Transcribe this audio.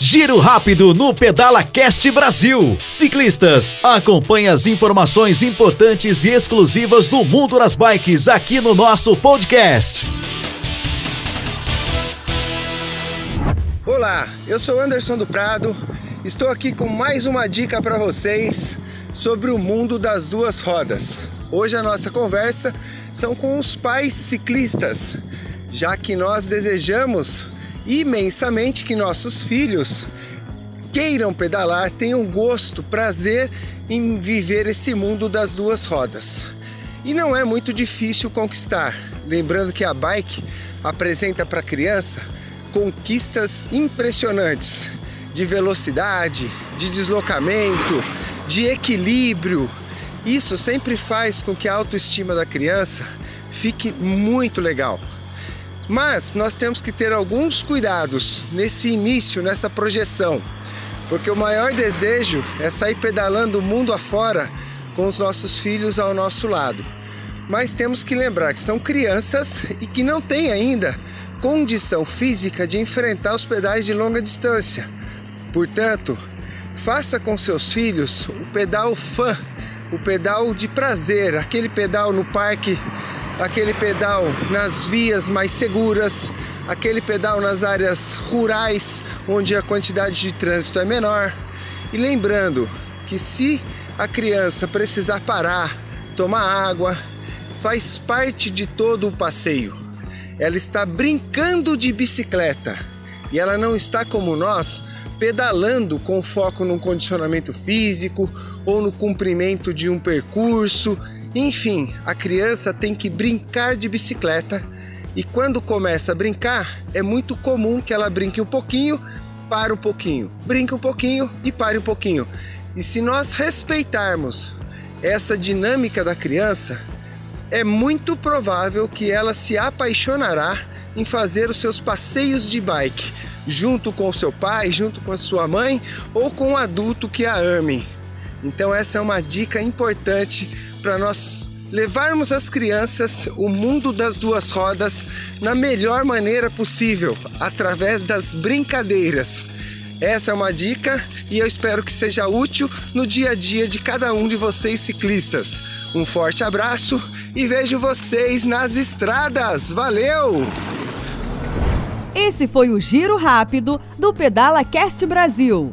Giro rápido no Pedala Cast Brasil. Ciclistas, acompanhe as informações importantes e exclusivas do mundo das bikes aqui no nosso podcast. Olá, eu sou Anderson do Prado. Estou aqui com mais uma dica para vocês sobre o mundo das duas rodas. Hoje a nossa conversa são com os pais ciclistas, já que nós desejamos imensamente que nossos filhos queiram pedalar, tenham gosto, prazer em viver esse mundo das duas rodas. E não é muito difícil conquistar. Lembrando que a bike apresenta para a criança conquistas impressionantes de velocidade, de deslocamento, de equilíbrio. Isso sempre faz com que a autoestima da criança fique muito legal. Mas nós temos que ter alguns cuidados nesse início, nessa projeção, porque o maior desejo é sair pedalando o mundo afora com os nossos filhos ao nosso lado. Mas temos que lembrar que são crianças e que não têm ainda condição física de enfrentar os pedais de longa distância. Portanto, faça com seus filhos o pedal fã, o pedal de prazer, aquele pedal no parque aquele pedal nas vias mais seguras, aquele pedal nas áreas rurais onde a quantidade de trânsito é menor. E lembrando que se a criança precisar parar, tomar água, faz parte de todo o passeio. Ela está brincando de bicicleta e ela não está como nós pedalando com foco no condicionamento físico ou no cumprimento de um percurso enfim, a criança tem que brincar de bicicleta e quando começa a brincar, é muito comum que ela brinque um pouquinho, pare um pouquinho, brinque um pouquinho e pare um pouquinho. E se nós respeitarmos essa dinâmica da criança, é muito provável que ela se apaixonará em fazer os seus passeios de bike, junto com o seu pai, junto com a sua mãe ou com um adulto que a ame. Então essa é uma dica importante para nós levarmos as crianças o mundo das duas rodas na melhor maneira possível, através das brincadeiras. Essa é uma dica e eu espero que seja útil no dia a dia de cada um de vocês ciclistas. Um forte abraço e vejo vocês nas estradas. Valeu! Esse foi o Giro Rápido do Pedala Cast Brasil.